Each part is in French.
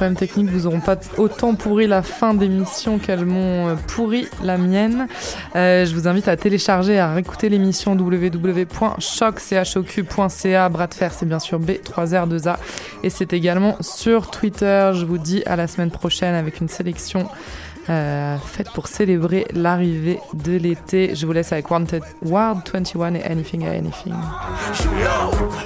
problèmes techniques vous auront pas autant pourri la fin d'émission qu'elles m'ont euh, pourri la mienne. Euh, je vous invite à télécharger et à réécouter l'émission www.choc.ca. Bras de fer, c'est bien sûr B3R2A. Et c'est également sur Twitter. Je vous dis à la semaine prochaine avec une sélection euh, fête pour célébrer l'arrivée de l'été. Je vous laisse avec Wanted Wild 21 et Anything Anything.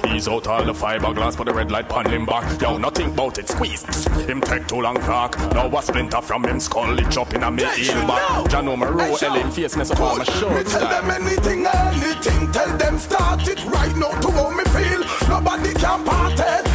He's out all the fiberglass for the red light pan him back. Yo, nothing about it, squeeze. Him take too long crack. Now a splinter from him skull, it chop in a me heel back. Jano my row, L him face, mess up all my short Tell them anything, anything. Tell them start it right now to how me feel. Nobody can part it.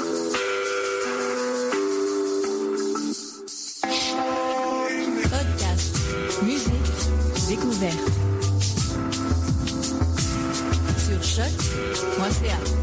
Découverte. Sur choc.ca.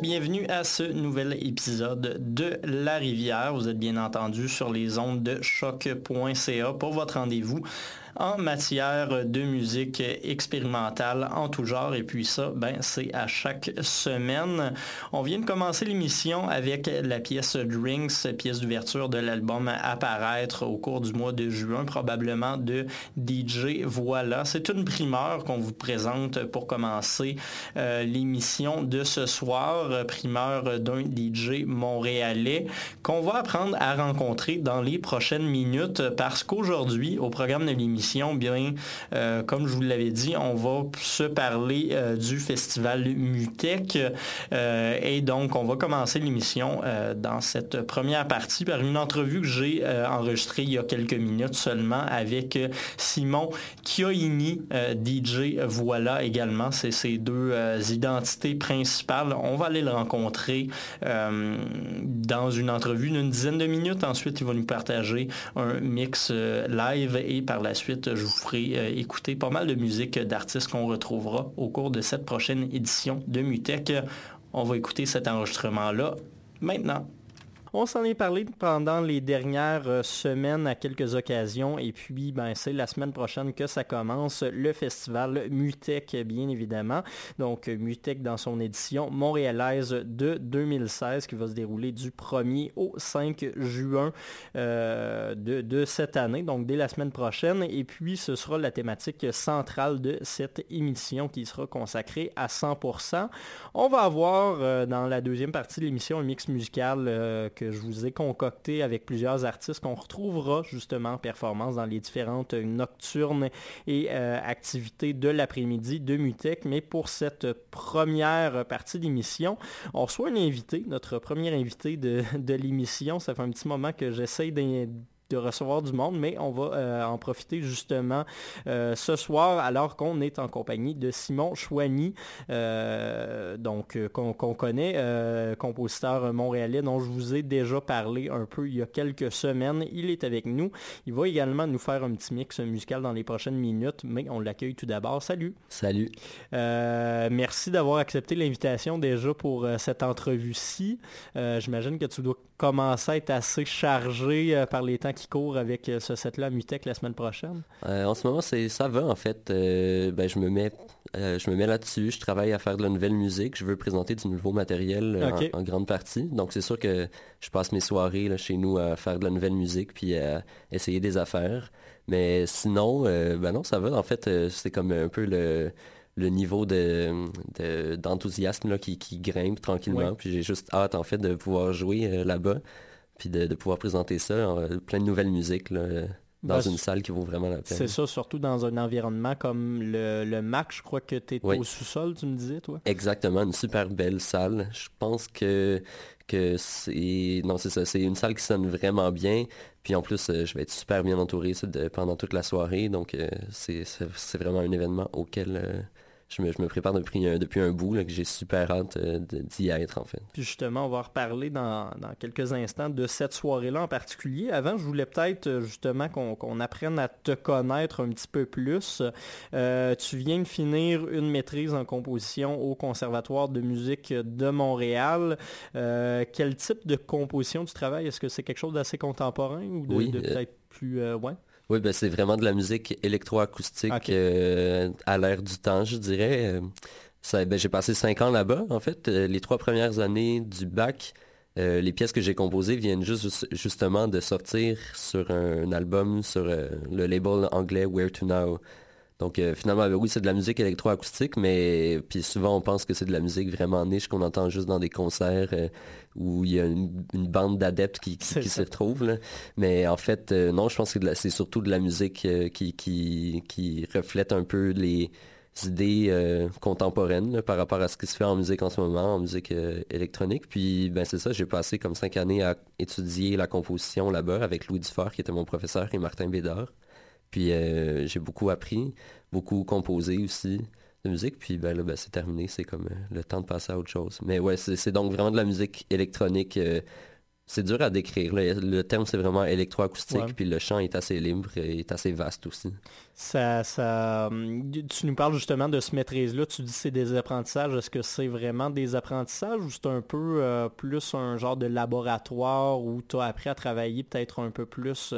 bienvenue à ce nouvel épisode de La Rivière. Vous êtes bien entendu sur les ondes de choc.ca pour votre rendez-vous en matière de musique expérimentale en tout genre. Et puis ça, ben, c'est à chaque semaine. On vient de commencer l'émission avec la pièce Drinks, pièce d'ouverture de l'album Apparaître au cours du mois de juin, probablement de DJ Voilà. C'est une primeur qu'on vous présente pour commencer euh, l'émission de ce soir, primeur d'un DJ montréalais qu'on va apprendre à rencontrer dans les prochaines minutes parce qu'aujourd'hui, au programme de l'émission, bien, euh, comme je vous l'avais dit, on va se parler euh, du festival Mutec et donc on va commencer l'émission dans cette première partie par une entrevue que j'ai enregistrée il y a quelques minutes seulement avec Simon Chioini, DJ Voilà également. C'est ces deux identités principales. On va aller le rencontrer dans une entrevue d'une dizaine de minutes. Ensuite, il va nous partager un mix euh, live et par la suite, je vous ferai euh, écouter pas mal de musique d'artistes qu'on retrouvera au cours de cette prochaine édition de Mutech. On va écouter cet enregistrement-là maintenant. On s'en est parlé pendant les dernières euh, semaines à quelques occasions et puis ben, c'est la semaine prochaine que ça commence le festival Mutec bien évidemment. Donc Mutec dans son édition montréalaise de 2016 qui va se dérouler du 1er au 5 juin euh, de, cette année, donc dès la semaine prochaine. Et puis ce sera la thématique centrale de cette émission qui sera consacrée à 100%. On va avoir euh, dans la deuxième partie de l'émission un mix musical je vous ai concocté avec plusieurs artistes qu'on retrouvera justement en performance dans les différentes nocturnes et euh, activités de l'après-midi de Mutec. Mais pour cette première partie d'émission, on reçoit un invité, notre premier invité de, de l'émission. Ça fait un petit moment que j'essaye de recevoir du monde, mais on va euh, en profiter justement euh, ce soir alors qu'on est en compagnie de Simon Chouani, euh, donc qu'on connaît, compositeur montréalais dont je vous ai déjà parlé un peu il y a quelques semaines. Il est avec nous. Il va également nous faire un petit mix musical dans les prochaines minutes, mais on l'accueille tout d'abord. Salut. Salut. merci d'avoir accepté l'invitation déjà pour cette entrevue-ci. J'imagine que tu dois commencer à être assez chargé par les temps qui court avec euh, ce set-là à Mutec la semaine prochaine? Euh, en ce moment, c'est ça va en fait. Euh, ben, je me mets, je me mets là-dessus. Je travaille à faire de la nouvelle musique. Je veux présenter du nouveau matériel en, grande partie. Donc c'est sûr que je passe mes soirées là, chez nous à faire de la nouvelle musique puis à essayer des affaires. Mais sinon, ben non, ça va. En fait, c'est comme un peu le le niveau de, d'enthousiasme qui, qui, grimpe tranquillement. Puis j'ai juste hâte en fait de pouvoir jouer là-bas puis de, pouvoir présenter ça, euh, plein de nouvelles musiques dans bah, une salle qui vaut vraiment la peine. C'est ça, surtout dans un environnement comme le, le MAC, je crois que tu es au sous-sol, tu me disais, toi? Exactement, une super belle salle. Je pense que, que c'est... Non, c'est ça, c'est une salle qui sonne vraiment bien. Puis en plus, euh, je vais être super bien entouré pendant toute la soirée. Donc, euh, c'est vraiment un événement auquel je me, prépare depuis un, depuis un bout, que j'ai super hâte euh, d'y être en fait. Puis justement, on va reparler dans, quelques instants de cette soirée-là en particulier. Avant, je voulais peut-être euh, justement qu'on apprenne à te connaître un petit peu plus. Euh, tu viens de finir une maîtrise en composition au Conservatoire de musique de Montréal. quel type de composition tu travailles? Est-ce que c'est quelque chose d'assez contemporain ou de, de peut-être plus... ouais? Oui, ben c'est vraiment de la musique électroacoustique euh, à l'ère du temps, je dirais. Euh, ben, j'ai passé cinq ans là-bas, en fait. Euh, les trois premières années du bac, les pièces que j'ai composées viennent juste justement de sortir sur un, album sur le label anglais Where to Now. Donc finalement, ben oui, c'est de la musique électroacoustique, mais puis souvent on pense que c'est de la musique vraiment niche qu'on entend juste dans des concerts où il y a une, bande d'adeptes qui, qui, se trouvent. Mais en fait, euh, non, je pense que c'est surtout de la musique euh, qui, qui, qui reflète un peu les idées euh, contemporaines par rapport à ce qui se fait en musique en ce moment, en musique électronique. Puis ben c'est ça, j'ai passé comme cinq années à étudier la composition là-bas avec Louis Dufort, qui était mon professeur, et Martin Bédard. Puis j'ai beaucoup appris, beaucoup composé aussi de musique. Puis ben là, ben, c'est terminé. C'est comme euh, le temps de passer à autre chose. Mais ouais, c'est donc vraiment de la musique électronique. Euh, c'est dur à décrire. Le, terme, c'est vraiment électroacoustique, puis le chant est assez libre et est assez vaste aussi. Ça, ça, hum, tu nous parles justement de ce maîtrise-là. Tu dis c'est des apprentissages. Est-ce que c'est vraiment des apprentissages ou c'est un peu euh, plus un genre de laboratoire où tu as appris à travailler peut-être un peu plus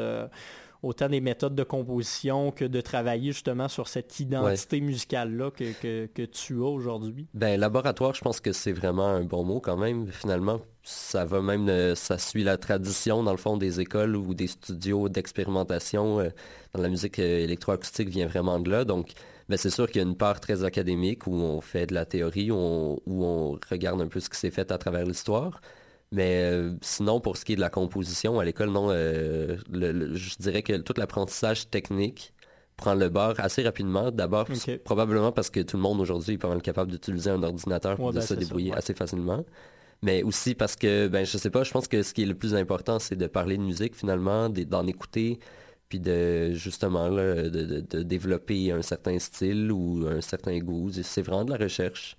autant des méthodes de composition que de travailler justement sur cette identité musicale-là que, que, tu as aujourd'hui? Ben, laboratoire, je pense que c'est vraiment un bon mot quand même. Finalement, ça va même, euh, ça suit la tradition dans le fond des écoles ou des studios d'expérimentation euh, dans la musique électroacoustique vient vraiment de là. Donc, ben, c'est sûr qu'il y a une part très académique où on fait de la théorie, où on, où on regarde un peu ce qui s'est fait à travers l'histoire. Mais euh, sinon, pour ce qui est de la composition, à l'école, non, euh, je dirais que tout l'apprentissage technique prend le bord assez rapidement. D'abord, probablement parce que tout le monde aujourd'hui est pas mal capable d'utiliser un ordinateur pour de ben, se débrouiller assez facilement. Mais aussi parce que, ben, je sais pas, je pense que ce qui est le plus important, c'est de parler de musique finalement, d'en écouter, puis de justement de, développer un certain style ou un certain goût. C'est vraiment de la recherche.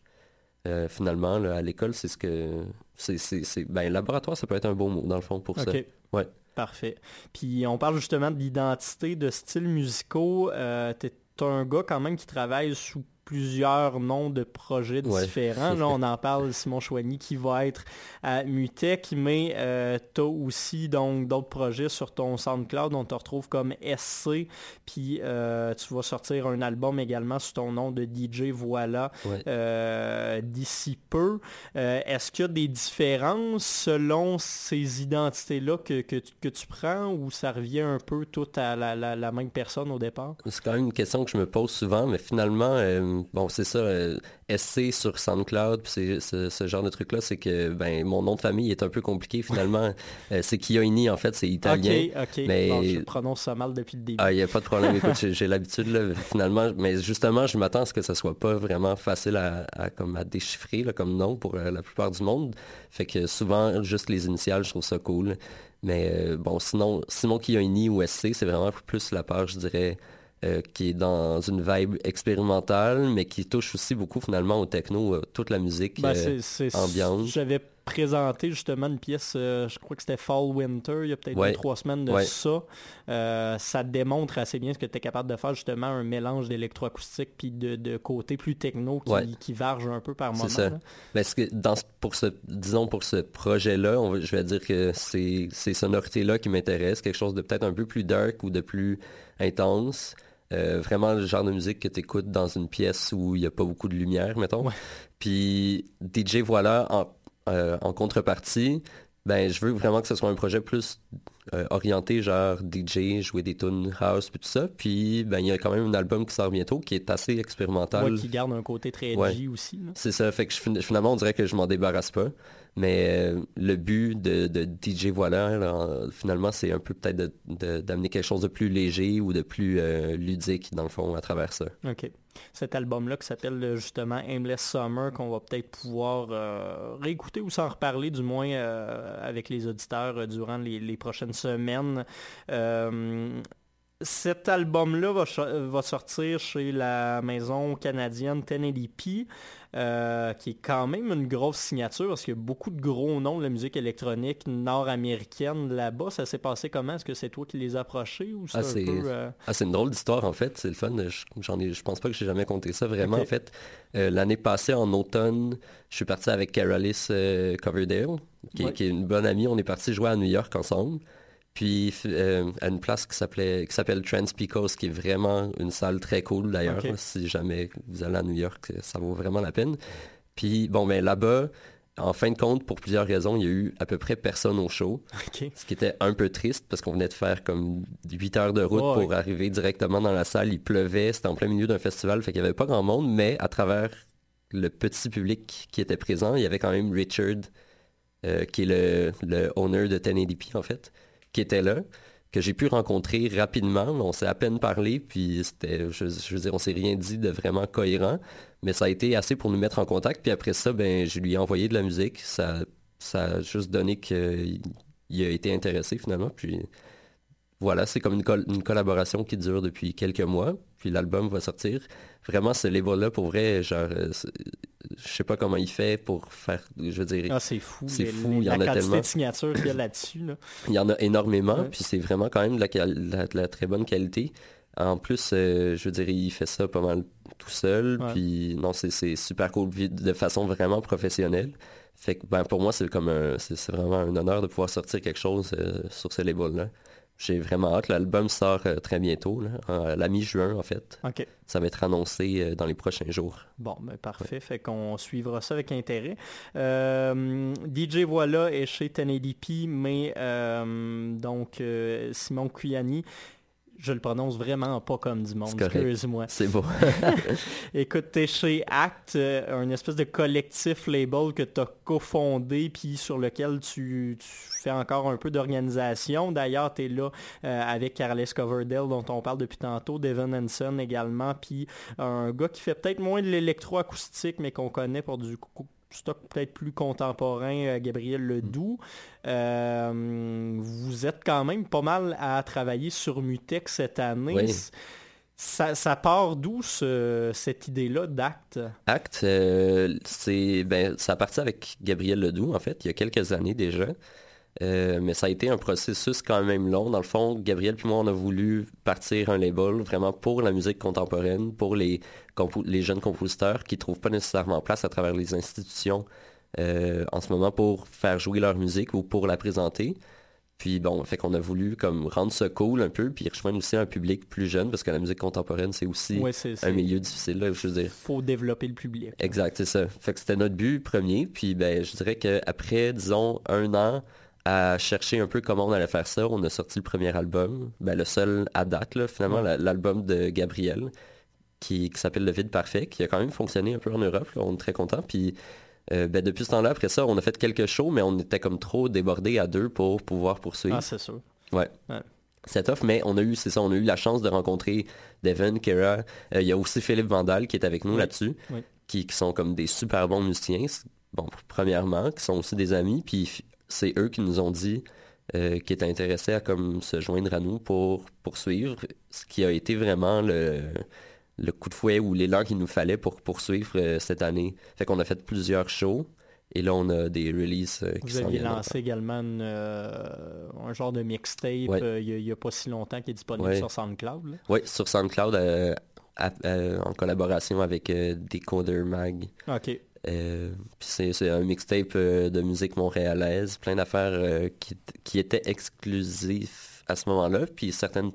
Euh, finalement, à l'école, c'est ce que. C'est Ben, laboratoire, ça peut être un bon mot, dans le fond, pour ça. Ouais. Parfait. Puis on parle justement d'identité, de styles musicaux. Euh, tu es un gars quand même qui travaille sous plusieurs noms de projets différents. Là, on en parle, Simon Chouani qui va être à Mutech, mais euh, tu as aussi donc d'autres projets sur ton SoundCloud. On te retrouve comme SC, puis euh, tu vas sortir un album également sous ton nom de DJ Voilà euh, d'ici peu. Est-ce qu'il y a des différences selon ces identités-là que, que, tu prends ou ça revient un peu tout à la, la même personne au départ? C'est quand même une question que je me pose souvent, mais finalement, bon, c'est ça, euh, SC sur SoundCloud, puis c'est ce genre de truc-là, c'est que ben, mon nom de famille est un peu compliqué finalement. euh, c'est Chioini, en fait, c'est italien. OK, OK. Mais... je prononce ça mal depuis le début. Ah, il n'y a pas de problème. Écoute, j'ai l'habitude, finalement. Mais justement, je m'attends à ce que ça soit pas vraiment facile à, comme à déchiffrer là, comme nom pour euh, la plupart du monde. Fait que souvent, juste les initiales, je trouve ça cool. Mais bon, sinon, Simon Chioini ou SC, c'est vraiment plus la page, je dirais, euh, qui est dans une vibe expérimentale, mais qui touche aussi beaucoup finalement au techno, euh, toute la musique ben, euh, ambiante. J'avais présenté justement une pièce, je crois que c'était Fall Winter, il y a peut-être trois semaines de ça. ça démontre assez bien ce que tu es capable de faire, justement, un mélange d'électroacoustique puis de, côté plus techno qui, varge un peu par moment. C'est ça. Mais ce que dans, pour ce, disons pour ce projet-là, je vais dire que c'est ces sonorités-là qui m'intéressent, quelque chose de peut-être un peu plus dark ou de plus intense. Euh, vraiment le genre de musique que tu écoutes dans une pièce où il n'y a pas beaucoup de lumière, mettons. Puis DJ Voilà, en, euh, en, contrepartie, ben je veux vraiment que ce soit un projet plus euh, orienté genre DJ, jouer des tunes house puis tout ça. Puis ben il y a quand même un album qui sort bientôt qui est assez expérimental. Ouais, qui garde un côté très edgy aussi. C'est ça, fait que finalement on dirait que je m'en débarrasse pas. Mais euh, le but de, DJ Voilà, finalement, c'est un peu peut-être d'amener quelque chose de plus léger ou de plus euh, ludique, dans le fond, à travers ça. OK. Cet album-là qui s'appelle euh, justement Aimless Summer, qu'on va peut-être pouvoir réécouter ou s'en reparler, du moins avec les auditeurs durant les, prochaines semaines. Cet album-là va, sortir chez la maison canadienne 1080p, euh, qui est quand même une grosse signature parce qu'il y a beaucoup de gros noms de la musique électronique nord-américaine là-bas. Ça s'est passé comment? Est-ce que c'est toi qui les as approchés ou c'est ah, euh, ah, c'est une drôle d'histoire en fait. C'est le fun. J'en ai, je pense pas que j'ai jamais compté ça vraiment en fait. Euh, l'année passée en automne, je suis parti avec Carolis Coverdale, qui, qui, est une bonne amie. On est parti jouer à New York ensemble. Puis euh, à une place qui s'appelait qui s'appelle Transpicos, qui est vraiment une salle très cool d'ailleurs. Si jamais vous allez à New York, ça vaut vraiment la peine. Puis bon, ben là-bas, en fin de compte, pour plusieurs raisons, il y a eu à peu près personne au show. Ce qui était un peu triste parce qu'on venait de faire comme 8 heures de route pour arriver directement dans la salle. Il pleuvait, c'était en plein milieu d'un festival, fait qu'il n'y avait pas grand monde, mais à travers le petit public qui était présent, il y avait quand même Richard, euh, qui est le, le owner de 1080p en fait qui était là, que j'ai pu rencontrer rapidement. On s'est à peine parlé, puis c'était, je, veux dire, on s'est rien dit de vraiment cohérent, mais ça a été assez pour nous mettre en contact. Puis après ça, ben, je lui ai envoyé de la musique. Ça, ça a juste donné qu'il a été intéressé finalement. Puis voilà, c'est comme une, une, collaboration qui dure depuis quelques mois, puis l'album va sortir. Vraiment, ce label-là, pour vrai, genre, euh, je sais pas comment il fait pour faire, je veux dire... Ah, c'est fou. C'est fou, il y en a tellement. de signatures qu'il y a là-dessus. Il y en a énormément, puis c'est vraiment quand même de la, très bonne qualité. En plus, euh, je veux dire, il fait ça pas mal tout seul, puis non, c'est super cool, de façon vraiment professionnelle. Fait que ben, pour moi, c'est comme c'est vraiment un honneur de pouvoir sortir quelque chose euh, sur ce label-là. J'ai vraiment hâte. L'album sort euh, très bientôt, là, la mi-juin en fait. Ça va être annoncé euh, dans les prochains jours. Bon, ben parfait. Fait qu'on suivra ça avec intérêt. Euh, DJ Voilà est chez 1080p, mais donc Simon Cuyani je le prononce vraiment pas comme du monde, excuse-moi. C'est beau. Écoute, t'es chez Act, euh, un espèce de collectif label que tu as cofondé, puis sur lequel tu, fais encore un peu d'organisation. D'ailleurs, tu es là euh, avec Carles Coverdale, dont on parle depuis tantôt, Devin Hanson également, puis un gars qui fait peut-être moins de l'électroacoustique, mais qu'on connaît pour du stock peut-être plus contemporain, euh, Gabriel Ledoux. Euh, vous êtes quand même pas mal à travailler sur Mutex cette année. Ça, part d'où cette idée-là d'acte? Acte, euh, c'est ben, ça a parti avec Gabriel Ledoux, en fait, il y a quelques années déjà. Euh, mais ça a été un processus quand même long. Dans le fond, Gabriel puis moi, on a voulu partir un label vraiment pour la musique contemporaine, pour les, les jeunes compositeurs qui trouvent pas nécessairement place à travers les institutions euh, en ce moment pour faire jouer leur musique ou pour la présenter. Puis bon, fait qu'on a voulu comme rendre ça cool un peu, puis rejoindre aussi un public plus jeune, parce que la musique contemporaine, c'est aussi un milieu difficile, là, je veux dire. Faut développer le public. Exact, c'est ça. Fait que c'était notre but premier, puis ben, je dirais qu'après, disons, un an, à chercher un peu comment on allait faire ça. On a sorti le premier album, ben, le seul à date, là, finalement, l'album de Gabriel, qui, s'appelle Le Vide Parfait, qui a quand même fonctionné un peu en Europe. on est très content. Puis euh, ben, depuis ce temps-là, après ça, on a fait quelques shows, mais on était comme trop débordés à deux pour pouvoir poursuivre. Ah, c'est sûr. Ouais. C'est tough, mais on a eu, c'est ça, on a eu la chance de rencontrer Devin, Kera. Euh, il y a aussi Philippe Vandal qui est avec nous là-dessus, qui, qui, sont comme des super bons musiciens. Bon, premièrement, qui sont aussi des amis. Puis c'est eux qui nous ont dit euh, qu'ils étaient intéressés à comme se joindre à nous pour poursuivre, ce qui a été vraiment le, le coup de fouet ou l'élan qu'il nous fallait pour poursuivre euh, cette année. Fait qu'on a fait plusieurs shows. Et là, on a des releases euh, qui Vous aviez lancé également un genre de mixtape il n'y a, pas si longtemps qui est disponible sur SoundCloud. Oui, sur SoundCloud en collaboration avec Decoder Mag. OK. Euh, c'est un mixtape euh, de musique montréalaise, plein d'affaires euh, qui, qui, étaient exclusifs à ce moment-là, puis certaines,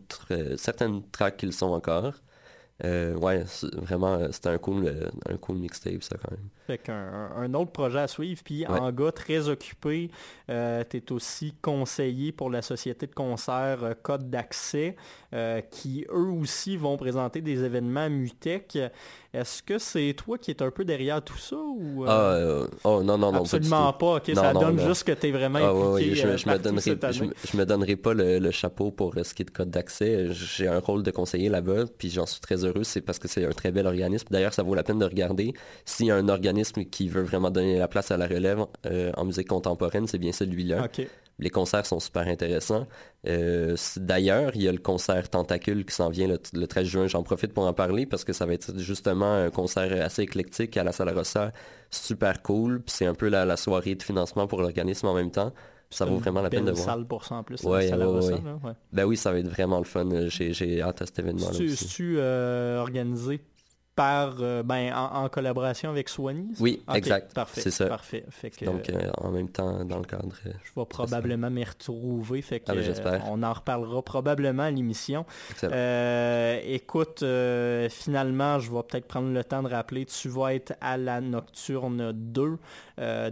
certaines tracks qui le sont encore. ouais, vraiment, c'était un cool, un cool mixtape, ça, quand même. Fait qu'un un autre projet à suivre. Puis en gars très occupé, tu es aussi conseiller pour la société de concert Code d'accès, qui eux aussi vont présenter des événements Mutech. Est-ce que c'est toi qui es un peu derrière tout ça ou euh, ah, euh, oh, non non non absolument pas, ça donne juste que tu es vraiment ah, impliqué je, je, me donnerai, je, me donnerai pas le, chapeau pour ce qui est de code d'accès. J'ai un rôle de conseiller là-bas puis j'en suis très heureux. C'est parce que c'est un très bel organisme. D'ailleurs ça vaut la peine de regarder. S'il y a un organisme qui veut vraiment donner la place à la relève euh, en musique contemporaine c'est bien celui-là les concerts sont super intéressants. Euh, d'ailleurs, il y a le concert Tentacule qui s'en vient le, 13 juin. J'en profite pour en parler parce que ça va être justement un concert assez éclectique à la Salle Rossa. Super cool. c'est un peu la, soirée de financement pour l'organisme en même temps. Ça vaut vraiment la peine de voir. salle pour ça en plus. Ouais, Ben oui, ça va être vraiment le fun. J'ai hâte à cet événement-là. Tu, euh, organisé euh, ben, en, collaboration avec Swanee Oui, exact. Parfait. C'est ça. Parfait. Donc, euh, en même temps, dans le cadre. Euh, je vais probablement m'y retrouver. Fait ah, ben, on en reparlera probablement à l'émission. écoute, finalement, je vais peut-être prendre le temps de rappeler, tu vas être à la Nocturne 2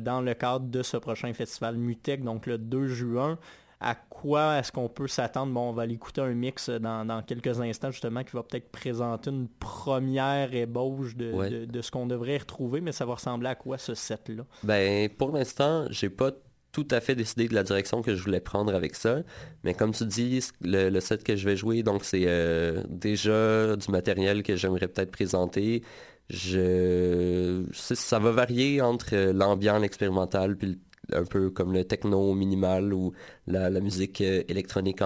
dans le cadre de ce prochain festival Mutec, donc le 2 juin à quoi est-ce qu'on peut s'attendre? Bon, on va aller écouter un mix dans, quelques instants, justement, qui va peut-être présenter une première ébauche de, de, ce qu'on devrait retrouver, mais ça va ressembler à quoi ce set-là? Ben, pour l'instant, j'ai pas tout à fait décidé de la direction que je voulais prendre avec ça. Mais comme tu dis, le, set que je vais jouer, donc c'est euh, déjà du matériel que j'aimerais peut-être présenter. Je, ça va varier entre l'ambiance expérimentale puis le un peu comme le techno minimal ou la, musique euh, électronique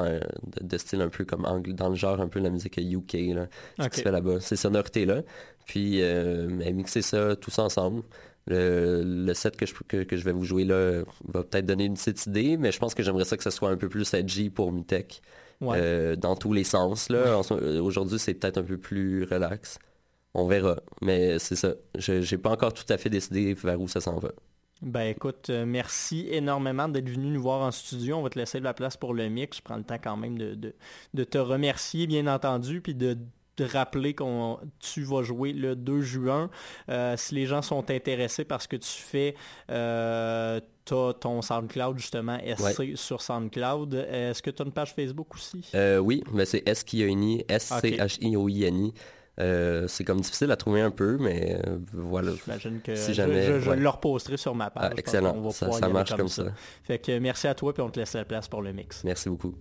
de, style un peu comme angle, dans le genre un peu la musique UK là, qui se fait là-bas, ces sonorités-là. Puis euh, mixer ça tous ensemble. Le, set que je, que, je vais vous jouer là va peut-être donner une petite idée, mais je pense que j'aimerais ça que ce soit un peu plus edgy pour Mutech. Euh, dans tous les sens. là. Aujourd'hui, c'est peut-être un peu plus relax. On verra. Mais c'est ça. Je n'ai pas encore tout à fait décidé vers où ça s'en va. Ben écoute, euh, merci énormément d'être venu nous voir en studio. On va te laisser de la place pour le mix. Je prends le temps quand même de, de, de te remercier, bien entendu, puis de, de rappeler qu'on tu vas jouer le 2 juin. Euh, si les gens sont intéressés par ce que tu fais, euh, tu as ton SoundCloud justement SC sur SoundCloud. Est-ce que tu as une page Facebook aussi? Euh, oui, mais c'est S-K-I-O-N-I, S-C-H-I-O-I-N-I. Euh, c'est comme difficile à trouver un peu, mais euh, voilà. J'imagine que si jamais, je, je, le reposterai sur ma page. Ah, excellent, ça, ça marche comme, comme ça. ça. Fait que merci à toi, puis on te laisse la place pour le mix. Merci beaucoup.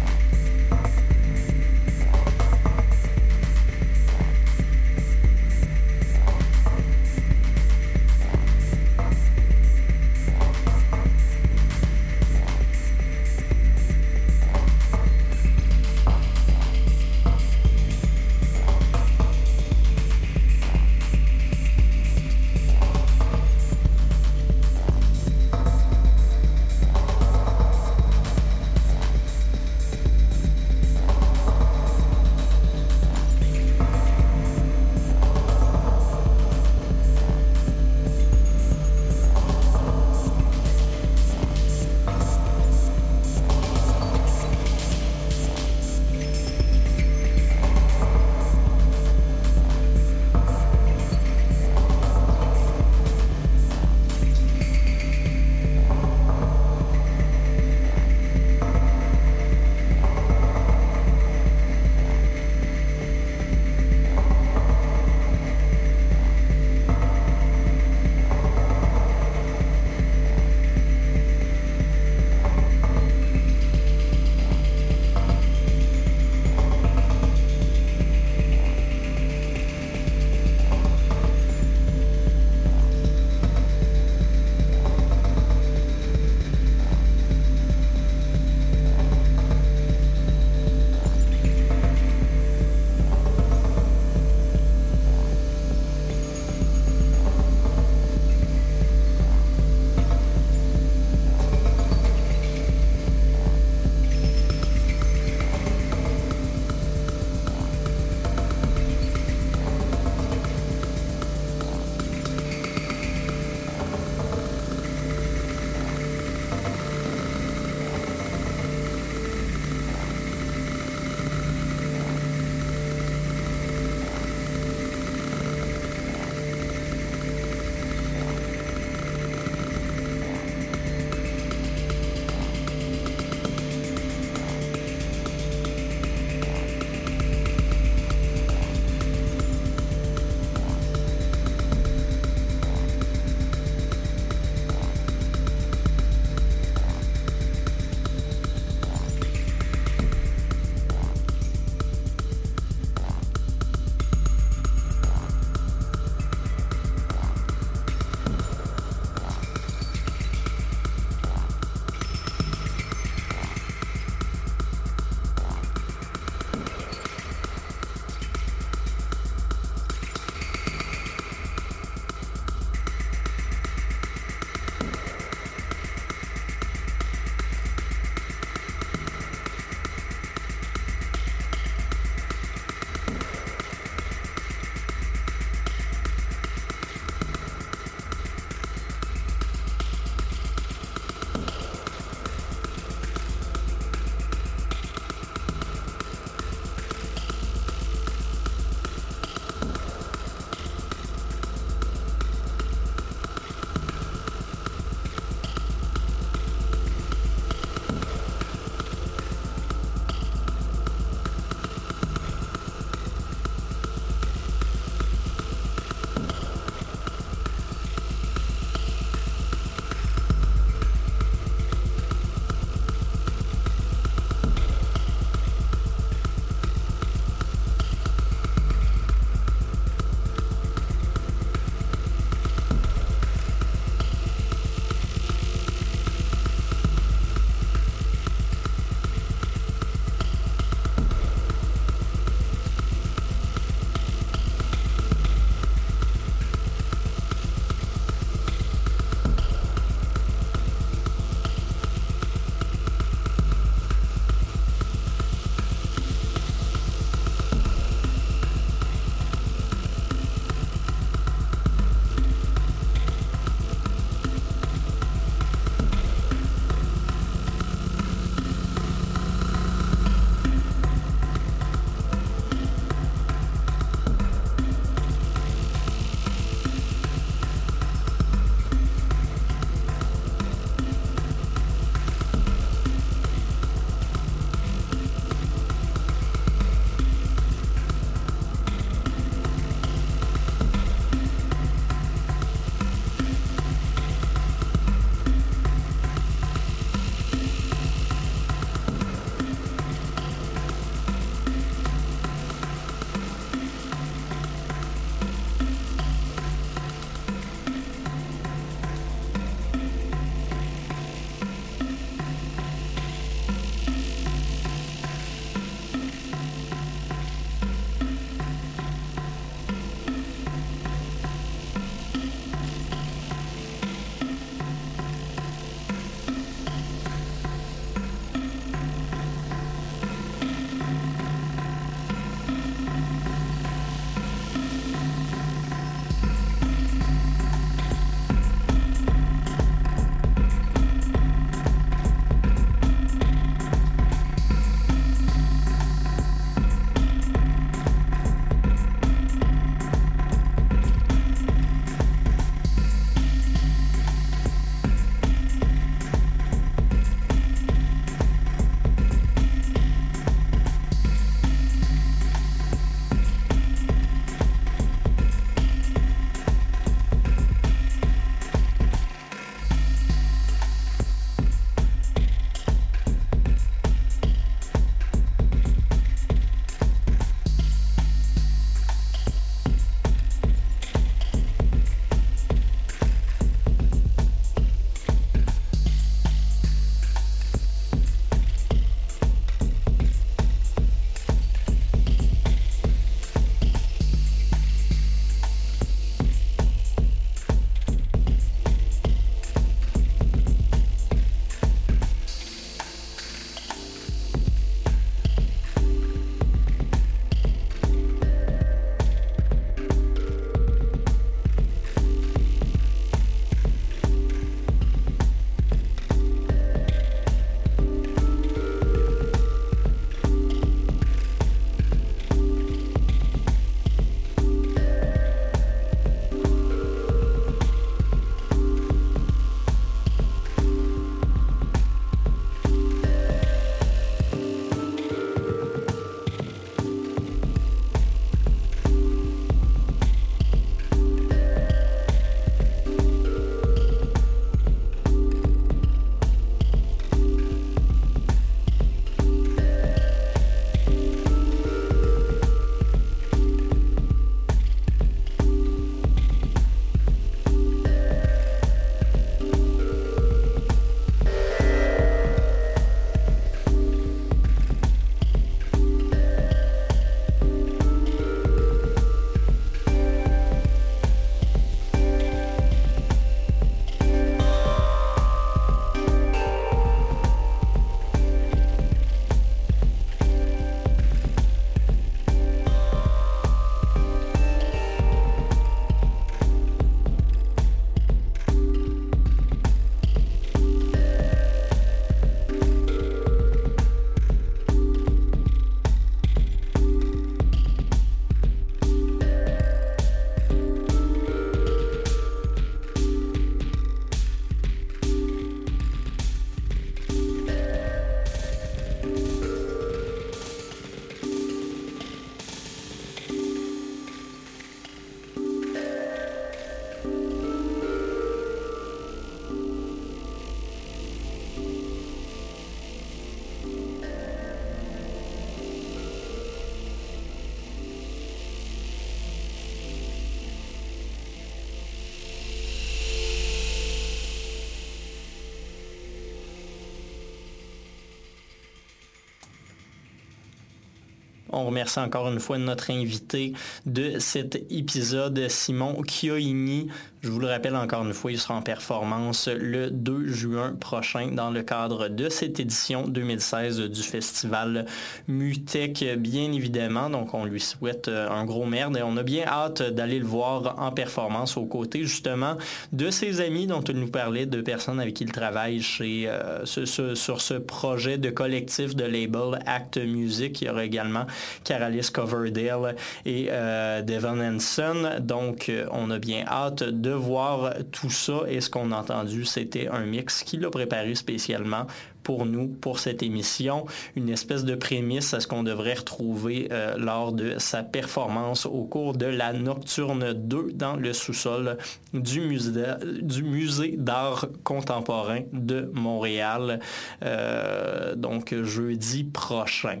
On remercie encore une fois notre invité de cet épisode, Simon Chioini. Je vous le rappelle encore une fois, il sera en performance le 2 juin prochain dans le cadre de cette édition 2016 du festival Mutech, bien évidemment. Donc, on lui souhaite euh, un gros merde et on a bien hâte d'aller le voir en performance aux côtés justement de ses amis dont il nous parlait, de personnes avec qui il travaille euh, sur ce projet de collectif de label Act Music. Il y aura également Caralis Coverdale et euh, Devon Hanson. Donc, on a bien hâte de voir tout ça et ce qu'on a entendu, c'était un mix qu'il a préparé spécialement pour nous, pour cette émission, une espèce de prémisse à ce qu'on devrait retrouver euh, lors de sa performance au cours de la Nocturne 2 dans le sous-sol du musée, d'art contemporain de Montréal, euh, donc jeudi prochain.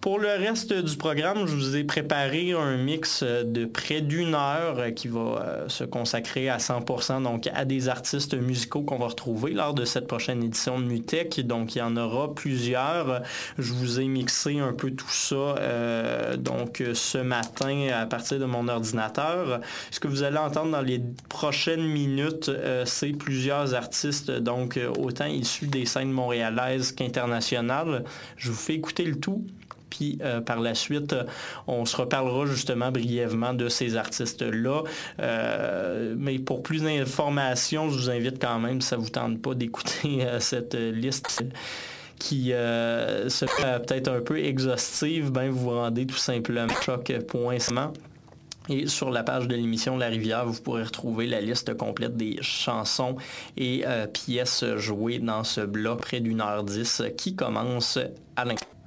Pour le reste du programme, je vous ai préparé un mix de près d'une heure qui va euh, se consacrer à 100% donc à des artistes musicaux qu'on va retrouver lors de cette prochaine édition de Mutech. Donc il y en aura plusieurs. Je vous ai mixé un peu tout ça euh, donc ce matin à partir de mon ordinateur. Ce que vous allez entendre dans les prochaines minutes, euh, c'est plusieurs artistes donc autant issus des scènes montréalaises qu'internationales. Je vous fais écouter le tout puis euh, par la suite, on se reparlera justement brièvement de ces artistes-là. Euh, mais pour plus d'informations, je vous invite quand même, si ça vous tente pas d'écouter euh, cette liste qui se fait peut-être un peu exhaustive, ben vous vous rendez tout simplement choc.cement. Et sur la page de l'émission La Rivière, vous pourrez retrouver la liste complète des chansons et pièces jouées dans ce bloc près d'une heure dix qui commence à l'instant.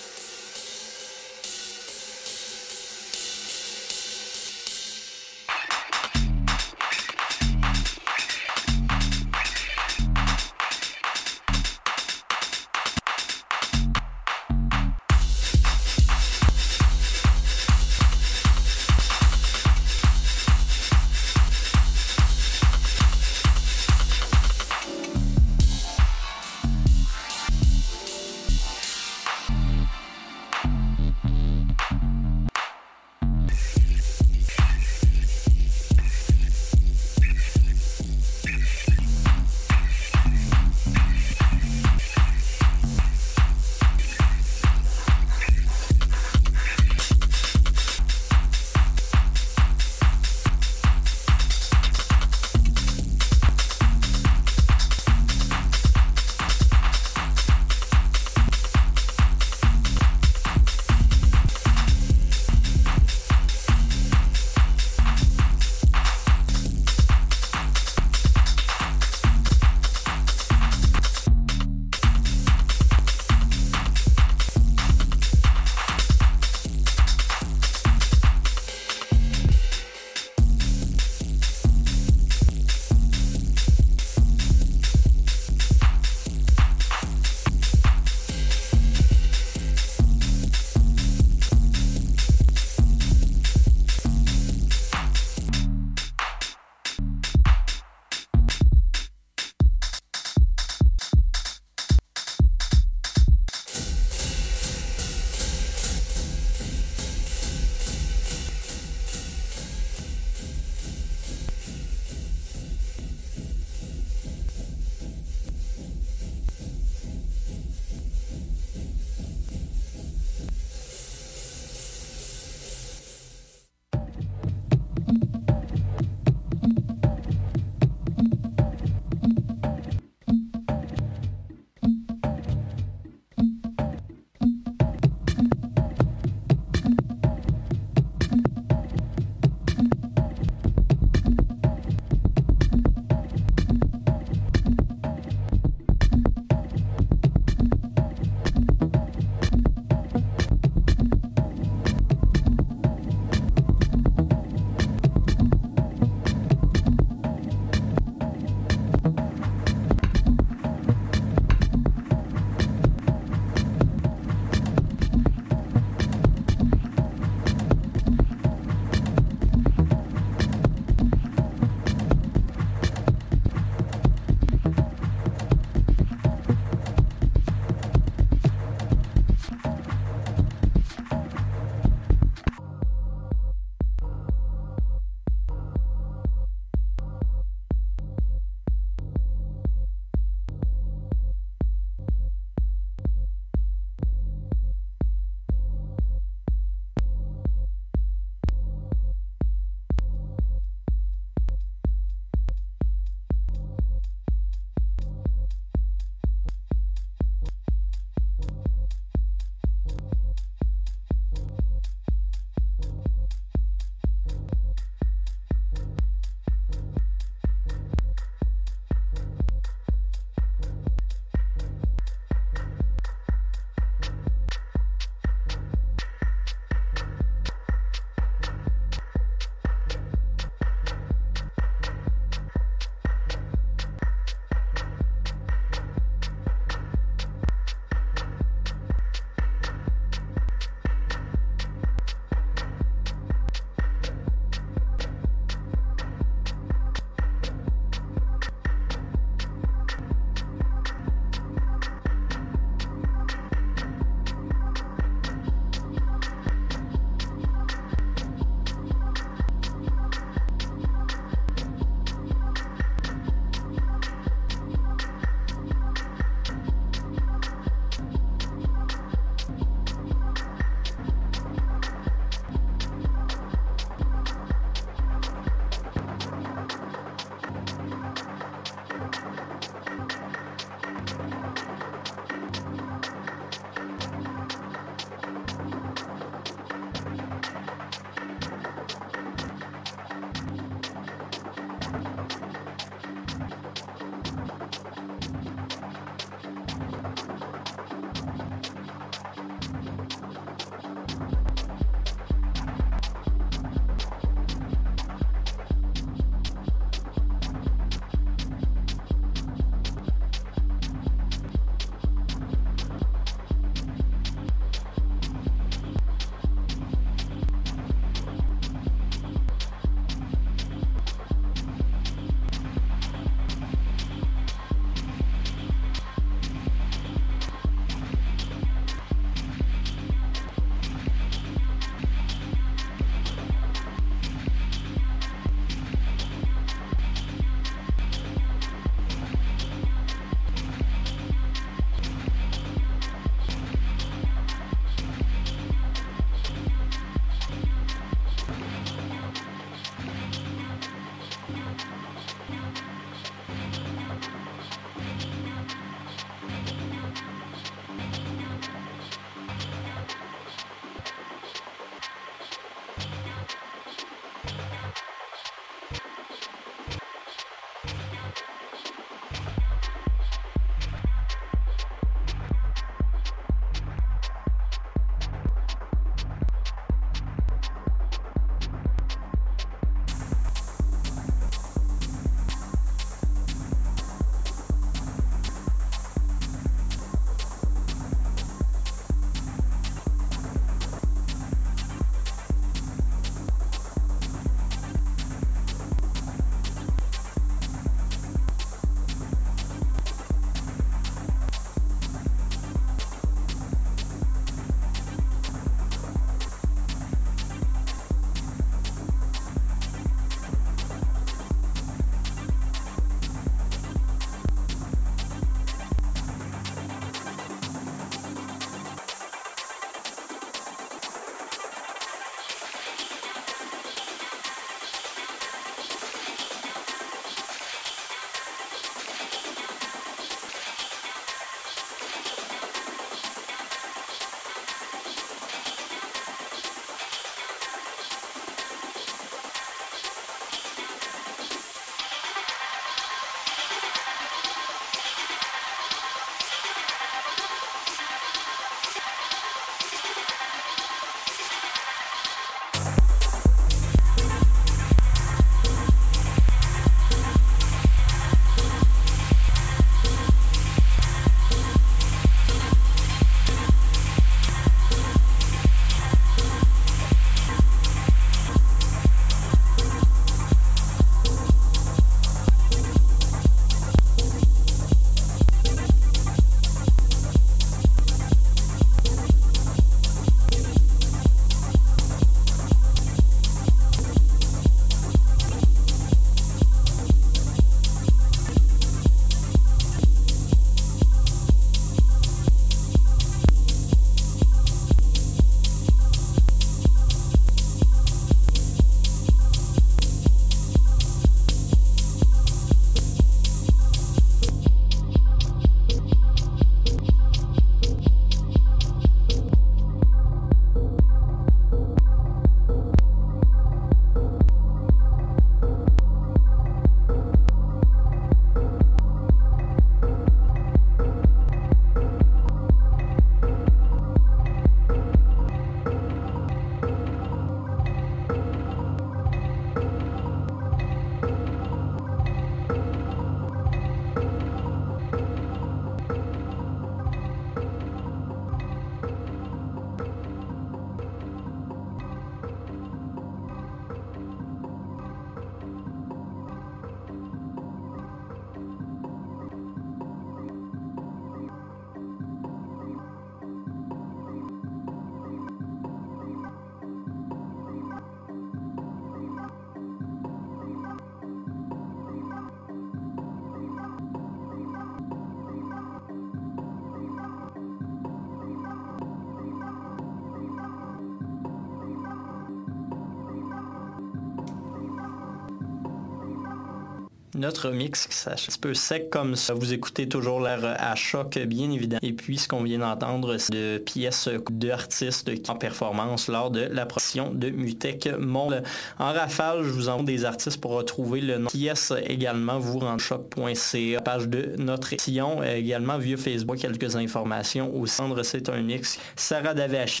Notre mix qui s'achète un petit peu sec comme ça. Vous écoutez toujours l'air à choc, bien évidemment. Et puis, ce qu'on vient d'entendre, c'est de pièces d'artistes en performance lors de la production de Mutec Monde. En rafale, je vous envoie des artistes pour retrouver le nom. Pièce également, vous rendre choc.ca, page de notre émission, également via Facebook, quelques informations au centre, c'est un mix. Sarah Davache,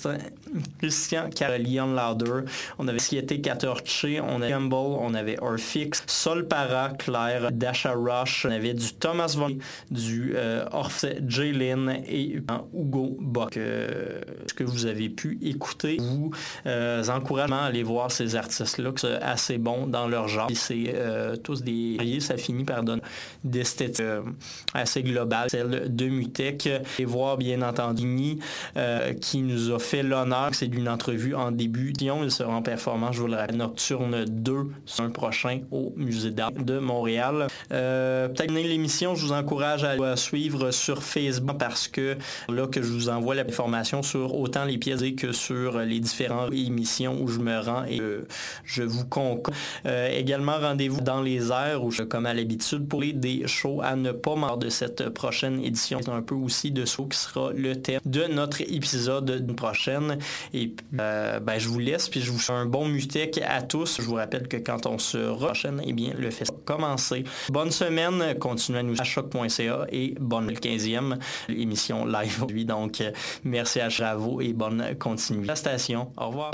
Christian Carolian Lauder, on avait Siete Catorche, on avait Campbell, on avait Orfix, Sol Para, Claire, Dasha Rush, on avait du Thomas Von, du euh, Jaylin et Hugo Bock. Euh, ce que vous avez pu écouter, vous euh, encouragement à aller voir ces artistes-là, qui sont assez bons dans leur genre. C'est euh, tous des ça finit par donner des esthétiques euh, assez globales, celle de Mutec. Et voir bien entendu qui nous a fait l'honneur, c'est d'une entrevue en début. Il sera en performance, je vous le rappelle, Nocturne 2, un prochain au Musée d'art de Montréal. Euh, Peut-être l'émission, je vous encourage à la suivre sur Facebook parce que là que je vous envoie l'information sur autant les pièces que sur les différentes émissions où je me rends et euh, je vous concorde. Euh, également, rendez-vous dans les airs où je, comme à l'habitude, pour les des shows à ne pas manquer de cette prochaine édition. C'est un peu aussi de ce qui sera le thème de notre épisode prochaine. Et euh, ben, je vous laisse, puis je vous fais un bon mutec à tous. Je vous rappelle que quand on se prochaine, eh bien, le festival va commencer. Bonne semaine, continuez à nous à choc.ca et bonne 15e émission live aujourd'hui. Donc, merci à Chavo et bonne station, au revoir.